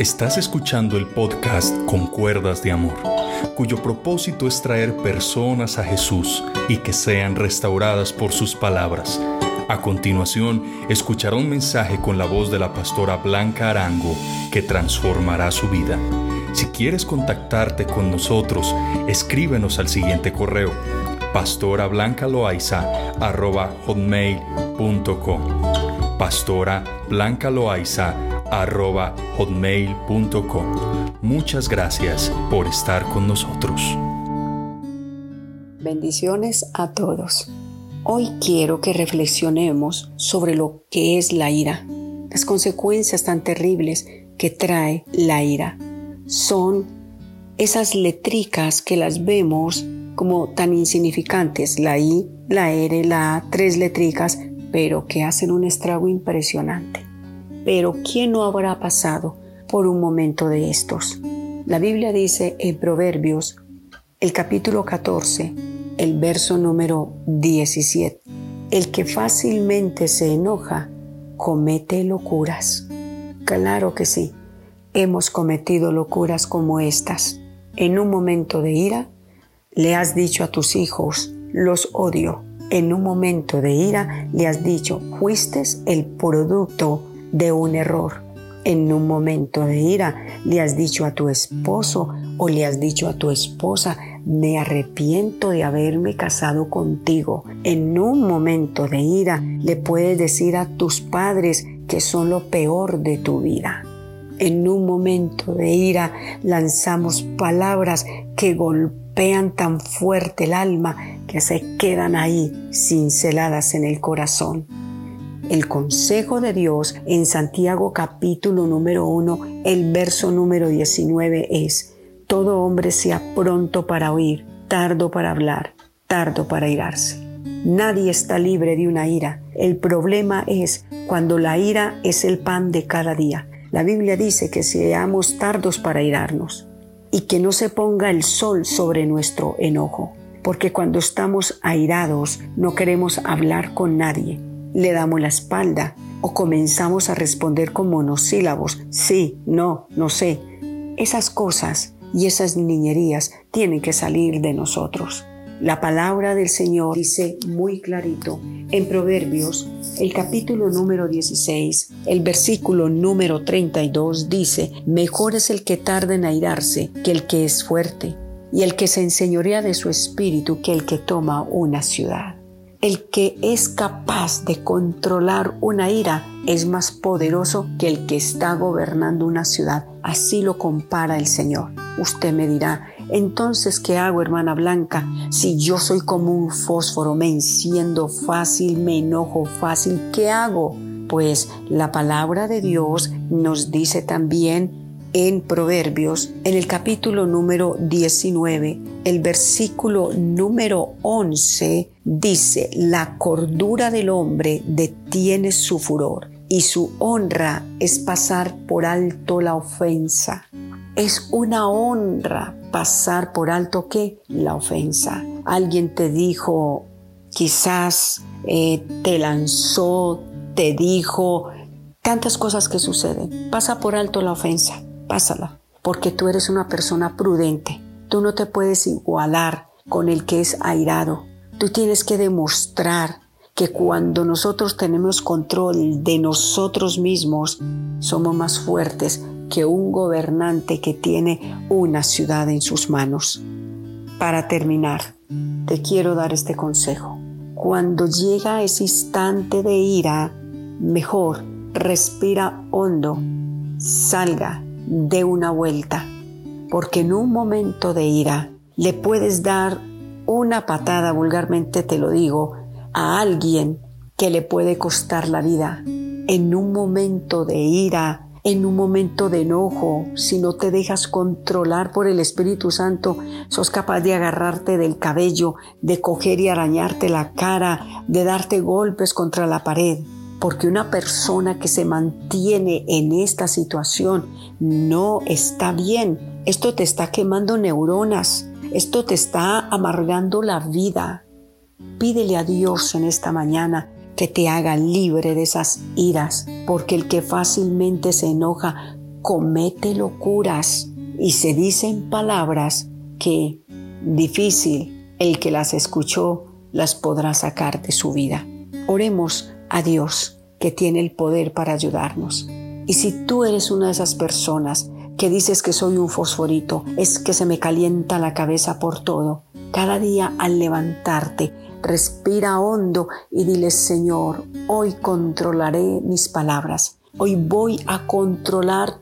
Estás escuchando el podcast Con Cuerdas de Amor, cuyo propósito es traer personas a Jesús y que sean restauradas por sus palabras. A continuación, escuchará un mensaje con la voz de la pastora Blanca Arango que transformará su vida. Si quieres contactarte con nosotros, escríbenos al siguiente correo pastorablancaloaiza.com pastorablancaloaiza.com Muchas gracias por estar con nosotros. Bendiciones a todos. Hoy quiero que reflexionemos sobre lo que es la ira, las consecuencias tan terribles que trae la ira son esas letricas que las vemos como tan insignificantes, la I, la R, la A, tres letricas, pero que hacen un estrago impresionante. Pero ¿quién no habrá pasado por un momento de estos? La Biblia dice en Proverbios, el capítulo 14, el verso número 17, el que fácilmente se enoja comete locuras. Claro que sí, hemos cometido locuras como estas. En un momento de ira, le has dicho a tus hijos, los odio. En un momento de ira, le has dicho, fuiste el producto de un error. En un momento de ira, le has dicho a tu esposo o le has dicho a tu esposa, me arrepiento de haberme casado contigo. En un momento de ira, le puedes decir a tus padres que son lo peor de tu vida en un momento de ira lanzamos palabras que golpean tan fuerte el alma que se quedan ahí cinceladas en el corazón. El consejo de Dios en Santiago capítulo número 1, el verso número 19 es, todo hombre sea pronto para oír, tardo para hablar, tardo para irarse. Nadie está libre de una ira. El problema es cuando la ira es el pan de cada día la Biblia dice que seamos tardos para irarnos y que no se ponga el sol sobre nuestro enojo, porque cuando estamos airados no queremos hablar con nadie, le damos la espalda o comenzamos a responder con monosílabos, sí, no, no sé. Esas cosas y esas niñerías tienen que salir de nosotros. La palabra del Señor dice muy clarito en Proverbios, el capítulo número 16, el versículo número 32 dice, mejor es el que tarda en airarse que el que es fuerte, y el que se enseñorea de su espíritu que el que toma una ciudad. El que es capaz de controlar una ira es más poderoso que el que está gobernando una ciudad. Así lo compara el Señor. Usted me dirá, entonces, ¿qué hago, hermana Blanca? Si yo soy como un fósforo, me enciendo fácil, me enojo fácil, ¿qué hago? Pues la palabra de Dios nos dice también en Proverbios, en el capítulo número 19, el versículo número 11, dice, la cordura del hombre detiene su furor y su honra es pasar por alto la ofensa. Es una honra pasar por alto que la ofensa. Alguien te dijo, quizás eh, te lanzó, te dijo, tantas cosas que suceden. Pasa por alto la ofensa, pásala, porque tú eres una persona prudente. Tú no te puedes igualar con el que es airado. Tú tienes que demostrar que cuando nosotros tenemos control de nosotros mismos, somos más fuertes que un gobernante que tiene una ciudad en sus manos. Para terminar, te quiero dar este consejo. Cuando llega ese instante de ira, mejor respira hondo, salga, de una vuelta, porque en un momento de ira le puedes dar una patada, vulgarmente te lo digo, a alguien que le puede costar la vida. En un momento de ira, en un momento de enojo, si no te dejas controlar por el Espíritu Santo, sos capaz de agarrarte del cabello, de coger y arañarte la cara, de darte golpes contra la pared. Porque una persona que se mantiene en esta situación no está bien. Esto te está quemando neuronas. Esto te está amargando la vida. Pídele a Dios en esta mañana que te haga libre de esas iras, porque el que fácilmente se enoja comete locuras y se dicen palabras que difícil el que las escuchó las podrá sacar de su vida. Oremos a Dios que tiene el poder para ayudarnos. Y si tú eres una de esas personas que dices que soy un fosforito, es que se me calienta la cabeza por todo, cada día al levantarte, respira hondo y dile, Señor, hoy controlaré mis palabras. Hoy voy a controlar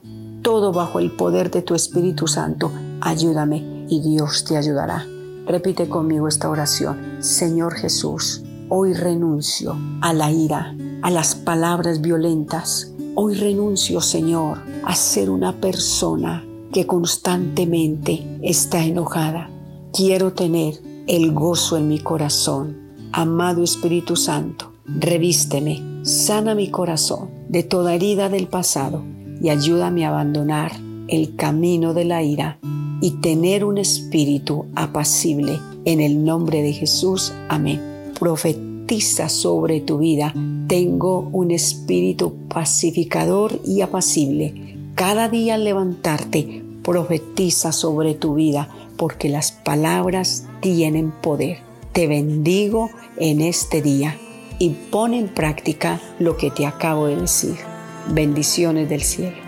todo bajo el poder de tu Espíritu Santo. Ayúdame y Dios te ayudará. Repite conmigo esta oración. Señor Jesús, hoy renuncio a la ira, a las palabras violentas. Hoy renuncio, Señor, a ser una persona que constantemente está enojada. Quiero tener el gozo en mi corazón. Amado Espíritu Santo, revísteme, sana mi corazón de toda herida del pasado y ayúdame a abandonar el camino de la ira y tener un espíritu apacible. En el nombre de Jesús, amén. Profetiza sobre tu vida. Tengo un espíritu pacificador y apacible. Cada día al levantarte, profetiza sobre tu vida, porque las palabras tienen poder. Te bendigo en este día y pon en práctica lo que te acabo de decir. Bendiciones del cielo.